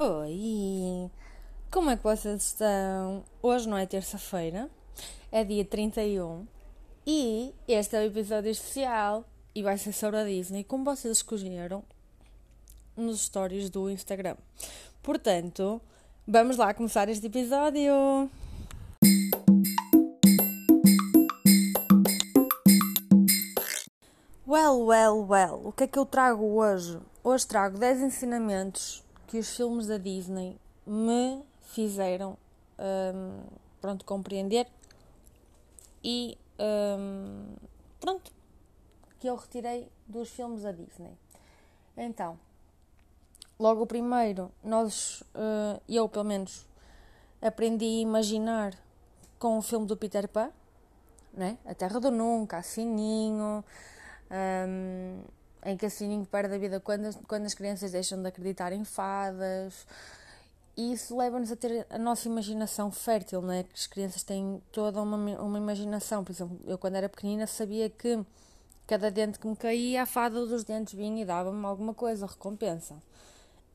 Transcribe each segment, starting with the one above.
Oi! Como é que vocês estão? Hoje não é terça-feira, é dia 31 e este é o episódio especial e vai ser sobre a Disney, como vocês escolheram nos stories do Instagram. Portanto, vamos lá começar este episódio! Well, well, well, o que é que eu trago hoje? Hoje trago 10 ensinamentos que os filmes da Disney me fizeram um, pronto, compreender e um, pronto, que eu retirei dos filmes da Disney. Então, logo o primeiro, nós, uh, eu pelo menos, aprendi a imaginar com o filme do Peter Pan, né? A Terra do Nunca, a Sininho, um, em que a Sininho perde a vida quando as, quando as crianças deixam de acreditar em fadas. E isso leva-nos a ter a nossa imaginação fértil, não é? Que as crianças têm toda uma, uma imaginação. Por exemplo, eu quando era pequenina sabia que cada dente que me caía, a fada dos dentes vinha e dava-me alguma coisa, recompensa.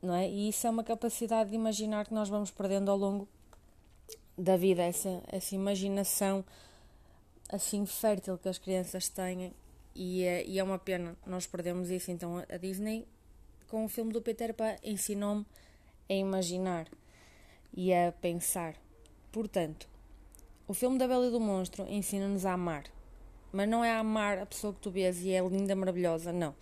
Não é? E isso é uma capacidade de imaginar que nós vamos perdendo ao longo da vida, essa, essa imaginação assim fértil que as crianças têm e é, e é uma pena nós perdemos isso. Então a Disney, com o filme do Peter Pan, ensinou-me a imaginar e a pensar. Portanto, o filme da Bela e do Monstro ensina-nos a amar. Mas não é a amar a pessoa que tu vês e é linda, maravilhosa, não.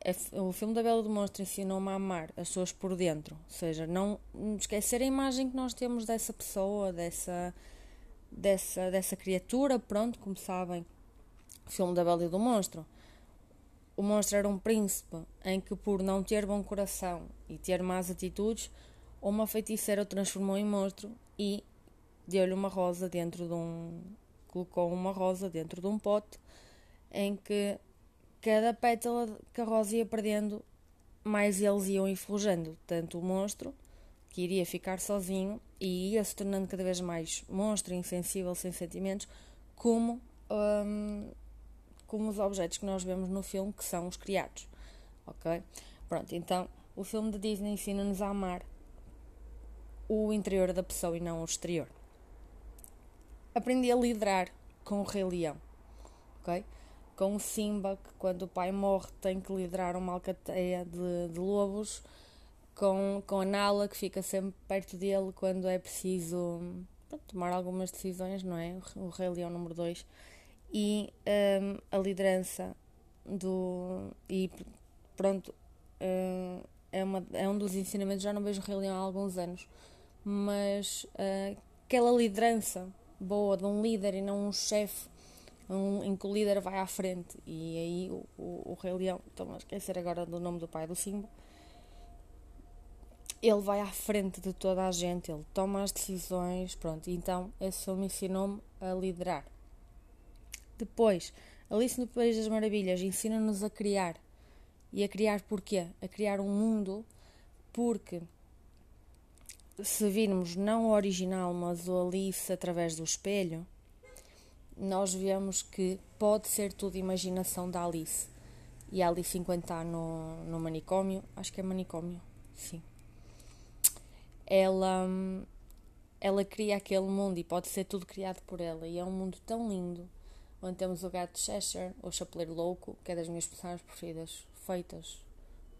É o filme da Bela e do Monstro ensinou-me a amar as pessoas por dentro. Ou seja, não esquecer a imagem que nós temos dessa pessoa, dessa, dessa, dessa criatura. Pronto, como sabem, filme da Bela e do Monstro. O monstro era um príncipe em que, por não ter bom coração e ter más atitudes, uma feiticeira o transformou em monstro e deu-lhe uma rosa dentro de um. colocou uma rosa dentro de um pote em que cada pétala que a rosa ia perdendo, mais eles iam enferrujando. Tanto o monstro, que iria ficar sozinho e ia se tornando cada vez mais monstro, insensível, sem sentimentos, como. Hum, como os objetos que nós vemos no filme, que são os criados. Ok? Pronto, então o filme da Disney ensina-nos a amar o interior da pessoa e não o exterior. Aprendi a liderar com o Rei Leão. Ok? Com o Simba, que quando o pai morre tem que liderar uma alcateia de, de lobos. Com, com a Nala, que fica sempre perto dele quando é preciso pronto, tomar algumas decisões, não é? O Rei Leão número 2 e um, a liderança do. E pronto, uh, é, uma, é um dos ensinamentos, já não vejo Rei Leão há alguns anos, mas uh, aquela liderança boa de um líder e não um chefe. Um, em que o líder vai à frente e aí o, o, o Rei Leão, estou a esquecer agora do nome do pai do Simba, ele vai à frente de toda a gente, ele toma as decisões, pronto. Então, esse filme ensinou-me a liderar. Depois, Alice no País das Maravilhas ensina-nos a criar. E a criar porquê? A criar um mundo porque se virmos não o original, mas o Alice através do espelho, nós vemos que pode ser tudo imaginação da Alice. E a Alice, enquanto está no, no manicômio, acho que é manicômio, sim. Ela, ela cria aquele mundo e pode ser tudo criado por ela. E é um mundo tão lindo onde temos o gato Cheshire, o Chapeleiro Louco, que é das minhas personagens preferidas, feitas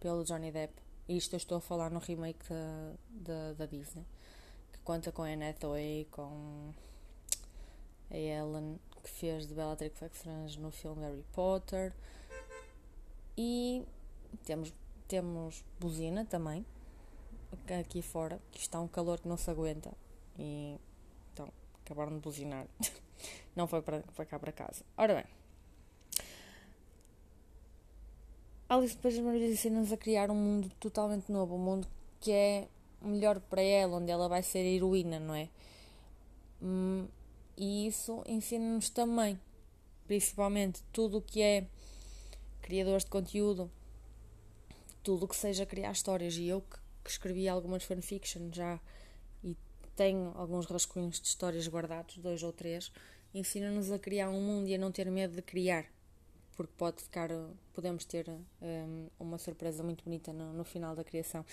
pelo Johnny Depp. E isto eu estou a falar no remake da, da, Disney, que conta com a Anne Hathaway, com a Ellen, que fez de Bellatrix Lestrange no filme Harry Potter. E temos, temos buzina também, aqui fora, que está um calor que não se aguenta. E então, acabaram de buzinar. Não foi para, para cá para casa. Ora bem. Alice depois ensina-nos a criar um mundo totalmente novo, um mundo que é melhor para ela, onde ela vai ser heroína, não é? Hum, e isso ensina-nos também, principalmente tudo o que é criadores de conteúdo, tudo o que seja criar histórias. E eu que, que escrevi algumas fanfictions já tenho alguns rascunhos de histórias guardados, dois ou três, ensina-nos a criar um mundo e a não ter medo de criar. porque pode ficar, podemos ter um, uma surpresa muito bonita no, no, final da criação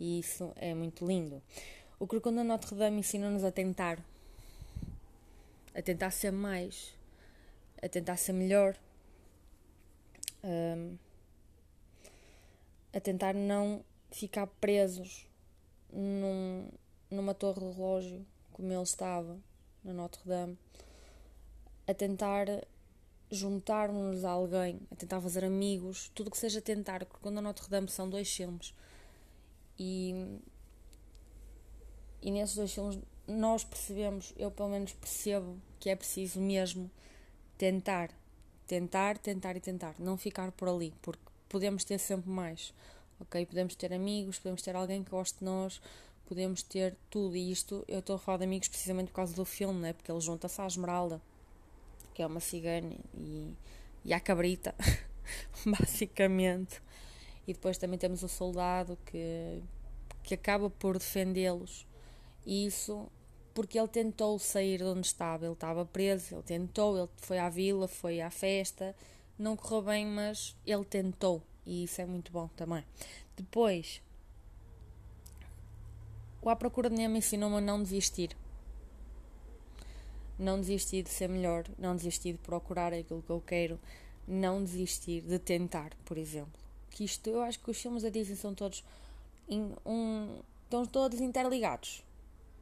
e isso é muito lindo. O Corcunda Notre Dame ensina-nos a tentar, a tentar ser mais, a tentar ser melhor, um, a tentar não ficar presos num, numa torre de relógio como ele estava na Notre Dame, a tentar juntar-nos a alguém, a tentar fazer amigos, tudo que seja tentar, porque quando a Notre Dame são dois filmes e, e nesses dois filmes nós percebemos, eu pelo menos percebo que é preciso mesmo tentar, tentar, tentar e tentar, não ficar por ali, porque podemos ter sempre mais, ok? Podemos ter amigos, podemos ter alguém que goste de nós, podemos ter tudo, e isto eu estou a falar de amigos precisamente por causa do filme, né? porque ele junta-se à Esmeralda que é uma cigana, e, e à cabrita, basicamente. E depois também temos o soldado que, que acaba por defendê-los. Isso porque ele tentou sair de onde estava, ele estava preso, ele tentou, ele foi à vila, foi à festa, não correu bem, mas ele tentou e isso é muito bom também. Depois, o À Procura de Nemo ensinou-me a não desistir não desistir de ser melhor, não desistir de procurar aquilo que eu quero, não desistir de tentar, por exemplo. Que isto, eu acho que os filmes da Disney são todos um, estão todos interligados,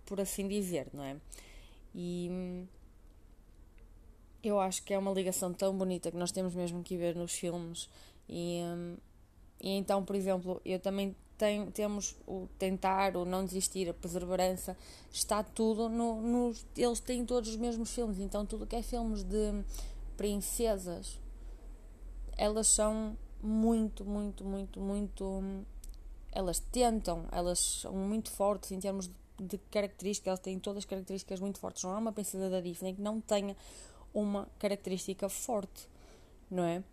por assim dizer, não é? E eu acho que é uma ligação tão bonita que nós temos mesmo que ver nos filmes. E, e então, por exemplo, eu também tem, temos o tentar, o não desistir, a perseverança, está tudo no, Eles têm todos os mesmos filmes, então tudo que é filmes de princesas, elas são muito, muito, muito, muito. Elas tentam, elas são muito fortes em termos de, características, elas têm todas as características muito fortes. Não há uma princesa da Disney que não tenha uma característica forte, não é?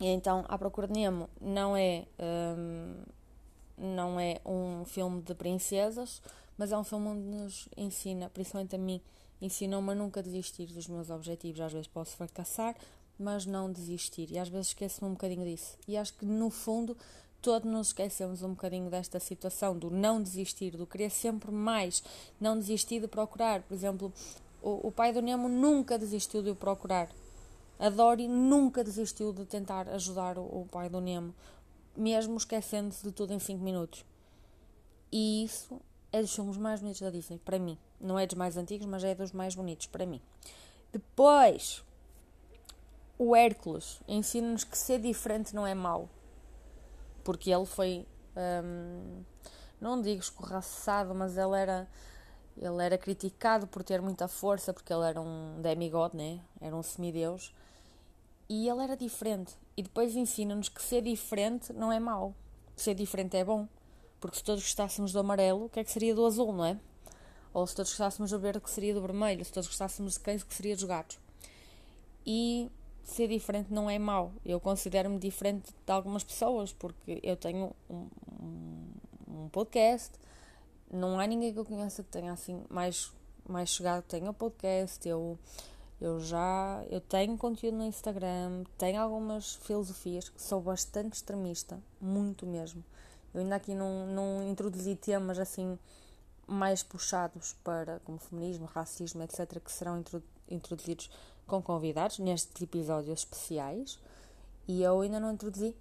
E então, A Procura de Nemo não é. Hum, não é um filme de princesas, mas é um filme onde nos ensina, principalmente a mim, ensinou-me a nunca desistir dos meus objetivos. Às vezes posso fracassar, mas não desistir. E às vezes esqueço-me um bocadinho disso. E acho que no fundo todos nos esquecemos um bocadinho desta situação do não desistir, do querer sempre mais, não desistir de procurar. Por exemplo, o, o pai do Nemo nunca desistiu de o procurar. A Dory nunca desistiu de tentar ajudar o, o pai do Nemo mesmo esquecendo-se de tudo em 5 minutos. E isso é dos filmes mais bonitos da Disney, para mim. Não é dos mais antigos, mas é dos mais bonitos, para mim. Depois, o Hércules ensina-nos que ser diferente não é mau. Porque ele foi, hum, não digo escorraçado, mas ele era, ele era criticado por ter muita força, porque ele era um demigod, né? era um semideus. E ele era diferente. E depois ensina-nos que ser diferente não é mau. Ser diferente é bom. Porque se todos gostássemos do amarelo, o que é que seria do azul, não é? Ou se todos gostássemos do verde, o que seria do vermelho? Se todos gostássemos de cães, o que seria dos gatos? E ser diferente não é mau. Eu considero-me diferente de algumas pessoas, porque eu tenho um, um, um, podcast, não há ninguém que eu conheça que tenha assim mais, mais chegado, tenha um podcast, eu eu já eu tenho conteúdo no Instagram, tenho algumas filosofias, sou bastante extremista, muito mesmo. Eu ainda aqui não, não introduzi temas assim mais puxados para como feminismo, racismo, etc., que serão introduzidos com convidados nestes episódios especiais. E eu ainda não introduzi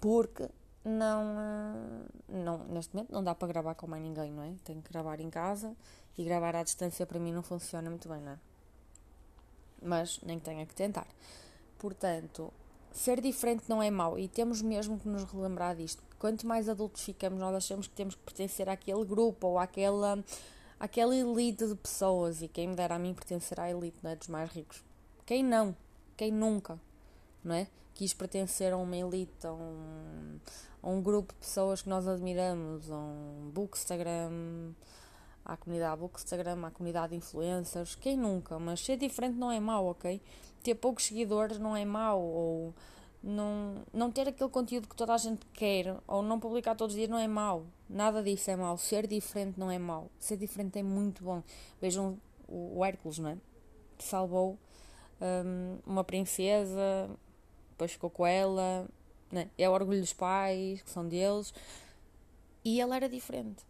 porque não, não neste momento não dá para gravar com mais ninguém, não é? Tenho que gravar em casa e gravar à distância para mim não funciona muito bem, não é? Mas nem que tenha que tentar. Portanto, ser diferente não é mau e temos mesmo que nos relembrar disto. Quanto mais adultos ficamos, nós achamos que temos que pertencer àquele grupo ou àquela, àquela elite de pessoas. E quem me dera a mim pertencer à elite não é, dos mais ricos. Quem não? Quem nunca? Não é? Quis pertencer a uma elite, a um, a um grupo de pessoas que nós admiramos, a um bookstagram, à comunidade Bookstagram, à comunidade de influencers, quem nunca, mas ser diferente não é mau, ok? Ter poucos seguidores não é mau, ou não, não ter aquele conteúdo que toda a gente quer, ou não publicar todos os dias não é mau, nada disso é mau, ser diferente não é mau, ser diferente é muito bom. Vejam o, Hércules, não é? Que salvou um, uma princesa depois ficou com ela, né? é o orgulho dos pais, que são deles, e ele era diferente,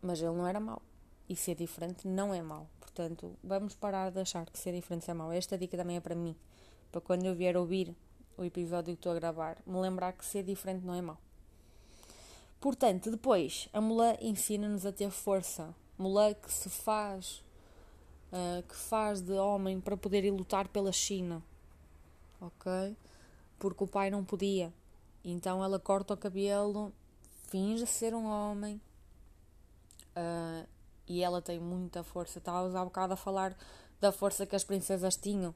mas ele não era mau, e ser diferente não é mau, portanto, vamos parar de achar que ser diferente é mau, esta dica também é para mim, para quando eu vier ouvir o episódio que estou a gravar, me lembrar que ser diferente não é mau. Portanto, depois, a mulher ensina-nos a ter força, mulher que se faz, uh, que faz de homem para poder ir lutar pela China, ok? Porque o pai não podia. Então ela corta o cabelo, finge ser um homem uh, e ela tem muita força. Estava há bocado a falar da força que as princesas tinham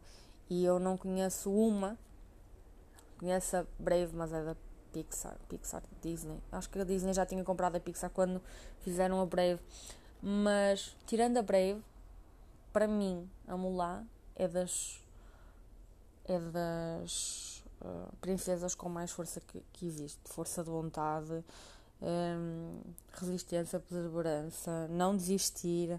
e eu não conheço uma. Conheço a Brave, mas é da Pixar. Pixar, Disney. Acho que a Disney já tinha comprado a Pixar quando fizeram a Brave. Mas, tirando a Brave, para mim, a Mulan é das é das uh, princesas com mais força que, que existe. Força de vontade, um, resistência, perseverança, não desistir.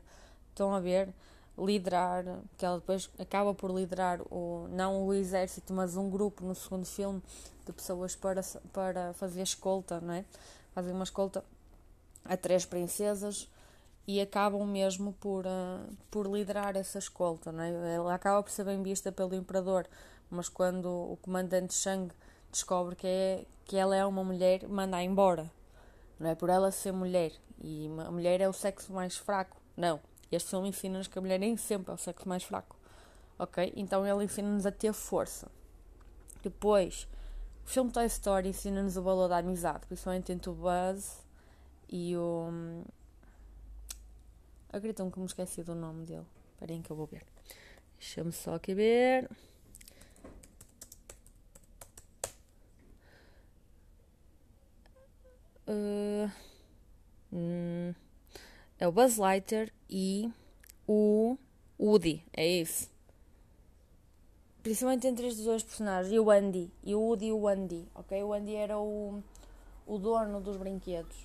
Estão a ver? Liderar, que ela depois acaba por liderar o, não o exército, mas um grupo no segundo filme de pessoas para, para fazer escolta, não é? Fazem uma escolta a três princesas e acabam mesmo por, uh, por liderar essa escolta. Não é? Ela acaba por ser bem vista pelo imperador, mas quando o comandante Shang descobre que, é, que ela é uma mulher, manda-a embora. Não é por ela ser mulher. E a mulher é o sexo mais fraco. Não. Este filme ensina-nos que a mulher nem sempre é o sexo mais fraco. Ok? Então ele ensina-nos a ter força. Depois, o filme Toy Story ensina-nos o valor da amizade, principalmente entre o Buzz e o. Acreditam que me esqueci do nome dele. Esperem que eu vou ver. Deixa-me só aqui ver. Uh, é o Buzz Lightyear e o Woody, é isso. Principalmente entre estes dois personagens, e o Andy, e o Woody e o Andy, ok? O Andy era o, o dono dos brinquedos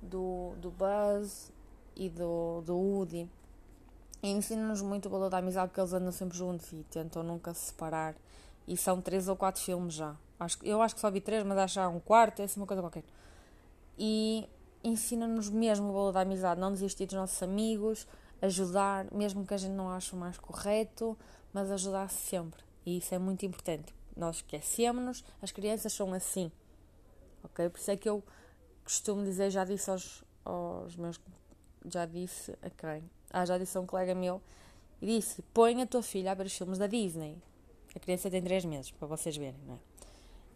do, do Buzz e do, do Woody. E ensina-nos muito o valor da amizade porque eles andam sempre juntos e tentam nunca se separar. E são três ou quatro filmes já. Acho, eu acho que só vi três, mas acho que há um quarto, é assim uma coisa qualquer e ensina-nos mesmo o valor da amizade, não desistir dos nossos amigos, ajudar, mesmo que a gente não ache o mais correto, mas ajudar sempre. E isso é muito importante. Nós esquecemos-nos, as crianças são assim. Ok? Por isso é que eu costumo dizer, já disse aos, aos meus. Já disse a quem? Ah, já disse a um colega meu e disse: põe a tua filha a ver os filmes da Disney. A criança tem 3 meses, para vocês verem, não é?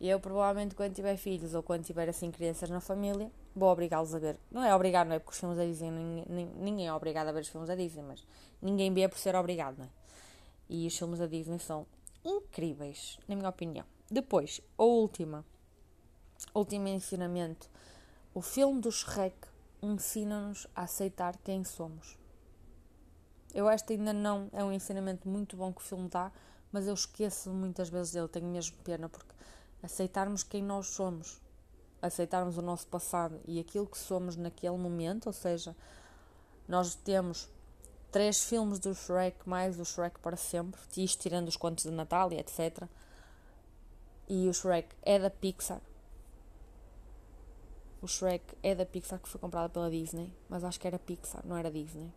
E eu provavelmente quando tiver filhos ou quando tiver assim crianças na família, vou obrigá-los a ver. Não é obrigado, não é porque os filmes da Disney, ninguém, ninguém é obrigado a ver os filmes da Disney, mas ninguém vê por ser obrigado, não é? E os filmes da Disney são incríveis, na minha opinião. Depois, a última, último ensinamento. O filme do Shrek ensina-nos a aceitar quem somos. Eu que ainda não é um ensinamento muito bom que o filme dá, mas eu esqueço muitas vezes dele, tenho mesmo pena, porque aceitarmos quem nós somos, aceitarmos o nosso passado e aquilo que somos naquele momento, ou seja, nós temos três filmes do Shrek mais o Shrek para sempre, isto tirando os contos de Natal e etc. E o Shrek é da Pixar. O Shrek é da Pixar que foi comprada pela Disney, mas acho que era Pixar, não era Disney.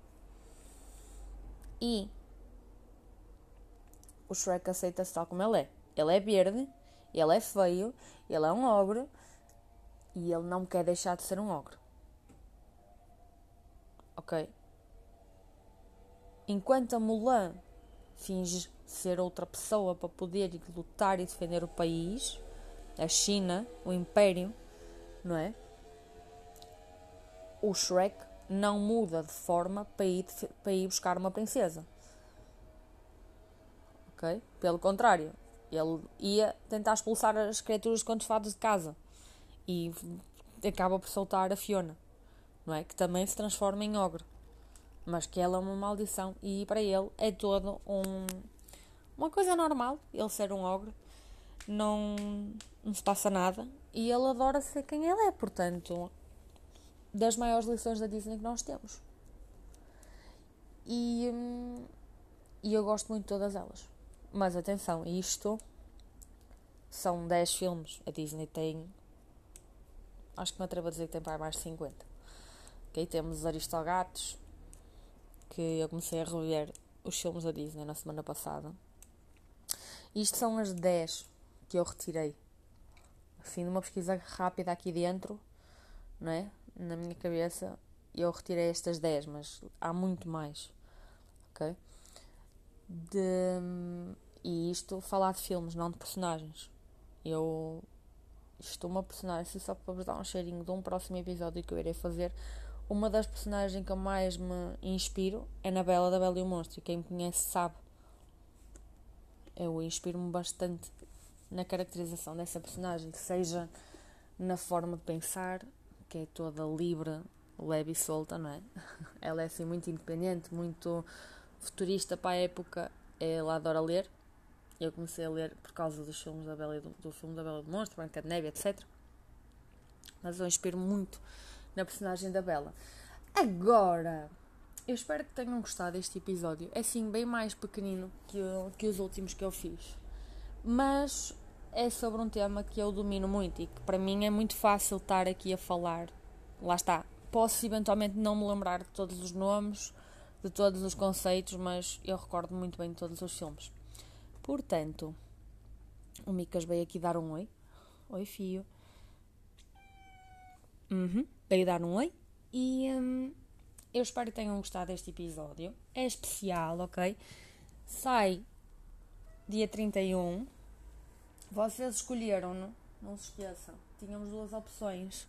E o Shrek aceita-se tal como ele é. Ele é verde, ele é feio, ele é um ogro e ele não quer deixar de ser um ogro. Ok? Enquanto a Mulan finge ser outra pessoa para poder lutar e defender o país, a China, o Império, não é? O Shrek não muda de forma para ir, para ir buscar uma princesa. Ok? Pelo contrário, ele ia tentar expulsar as criaturas de contos fados de casa e acaba por soltar a Fiona, não é? Que também se transforma em ogro, mas que ela é uma maldição e para ele é todo um, uma coisa normal ele ser um ogro, não, não se passa nada e ele adora ser quem ele é, portanto, das maiores lições da Disney que nós temos. E, hum, e eu gosto muito de todas elas. Mas atenção, isto são 10 filmes, a Disney tem. Acho que me atrevo a dizer que tem para mais de 50. Ok, temos os Aristogatos, que eu comecei a rever os filmes da Disney na semana passada. Isto são as 10 que eu retirei. Assim, numa pesquisa rápida aqui dentro, não é? Na minha cabeça, eu retirei estas 10, mas há muito mais. Ok? De, e isto, falar de filmes, não de personagens. Eu. Isto, uma personagem, só para vos dar um cheirinho de um próximo episódio que eu irei fazer. Uma das personagens que eu mais me inspiro é na Bela da Bela e o Monstro. Quem me conhece sabe. Eu inspiro-me bastante na caracterização dessa personagem, seja na forma de pensar, que é toda livre, leve e solta, não é? Ela é assim muito independente, muito futurista para a época. Ela adora ler. Eu comecei a ler por causa dos filmes da Bela do, do filme da Bela do Monstro, Branca de Neve, etc. Mas eu inspiro muito na personagem da Bela. Agora, eu espero que tenham gostado deste episódio. É assim, bem mais pequenino que, que os últimos que eu fiz. Mas é sobre um tema que eu domino muito e que para mim é muito fácil estar aqui a falar. Lá está. Posso eventualmente não me lembrar de todos os nomes, de todos os conceitos, mas eu recordo muito bem todos os filmes. Portanto, o Micas veio aqui dar um oi. Oi, fio. Uhum. Veio dar um oi. E hum, eu espero que tenham gostado deste episódio. É especial, ok? Sai dia 31 vocês escolheram-no, não se esqueçam. Tínhamos duas opções.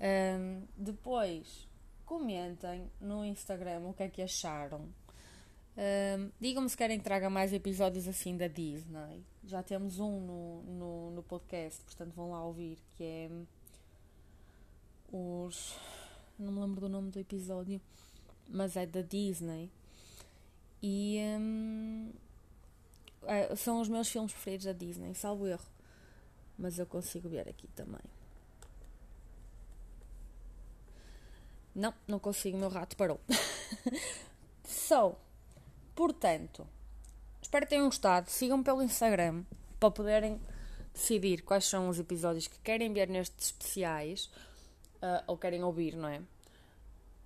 Um, depois, comentem no Instagram o que é que acharam. Digam-me se querem que traga mais episódios assim da Disney. Já temos um no, no, no podcast, portanto vão lá ouvir, que é os. Não me lembro do nome do episódio, mas é da Disney. E um, é, são os meus filmes preferidos da Disney, salvo erro. Mas eu consigo ver aqui também. Não, não consigo, meu rato parou. so, portanto, espero que tenham gostado. Sigam pelo Instagram para poderem decidir quais são os episódios que querem ver nestes especiais uh, ou querem ouvir, não é?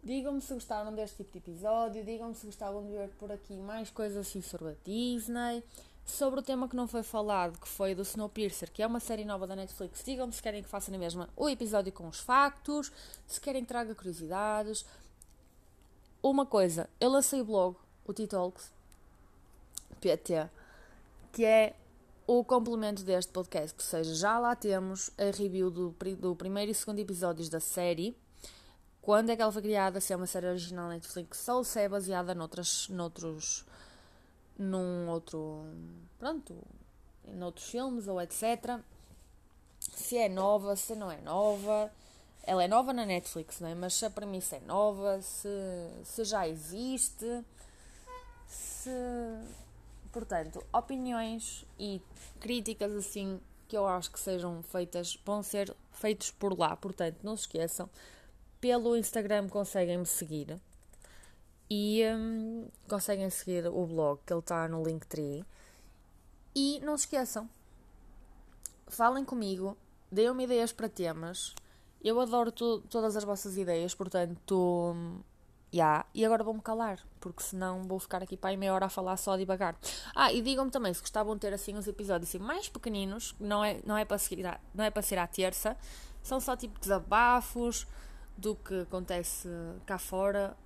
Digam-me se gostaram deste tipo de episódio, digam-me se gostavam de ver por aqui mais coisas assim sobre a Disney, sobre o tema que não foi falado, que foi do Snowpiercer, que é uma série nova da Netflix. Digam-me se querem que faça na mesma o episódio com os factos, se querem que traga curiosidades. Uma coisa, eu lancei o blog, o T-Talks, PT, que é o complemento deste podcast, que seja, já lá temos a review do, do primeiro e segundo episódios da série quando é que ela foi criada, se é uma série original Netflix ou se é baseada noutras, noutros, num outro, pronto, noutros filmes ou etc. Se é nova, se não é nova. Ela é nova na Netflix, não é? Mas se a premissa é nova, se, se já existe, se... Portanto, opiniões e críticas assim que eu acho que sejam feitas vão ser feitos por lá. Portanto, não se esqueçam pelo Instagram conseguem me seguir e um, conseguem seguir o blog que ele está no Linktree. E não se esqueçam, falem comigo, deem-me ideias para temas. Eu adoro todas as vossas ideias, portanto, hum, yeah. e agora vou-me calar, porque senão vou ficar aqui para aí meia hora a falar só devagar. Ah, e digam-me também se gostavam de ter assim uns episódios assim, mais pequeninos, não é, não, é para seguir não é para ser à terça, são só tipo desabafos do que acontece cá fora,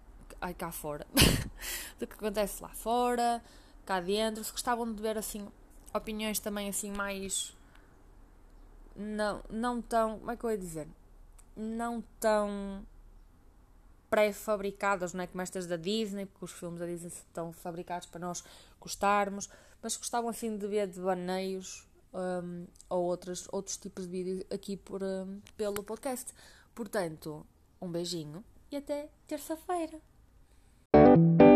ai cá fora, do que acontece lá fora, cá dentro. Se gostavam de ver assim opiniões também assim mais não, não tão, como é que eu ia dizer? Não tão pré-fabricadas, não é como estas da Disney, porque os filmes da Disney estão fabricados para nós gostarmos, mas gostavam assim de ver de baneios um, ou outros, outros tipos de vídeos aqui por, um, pelo podcast. Portanto, um beijinho e até terça-feira! Thank you.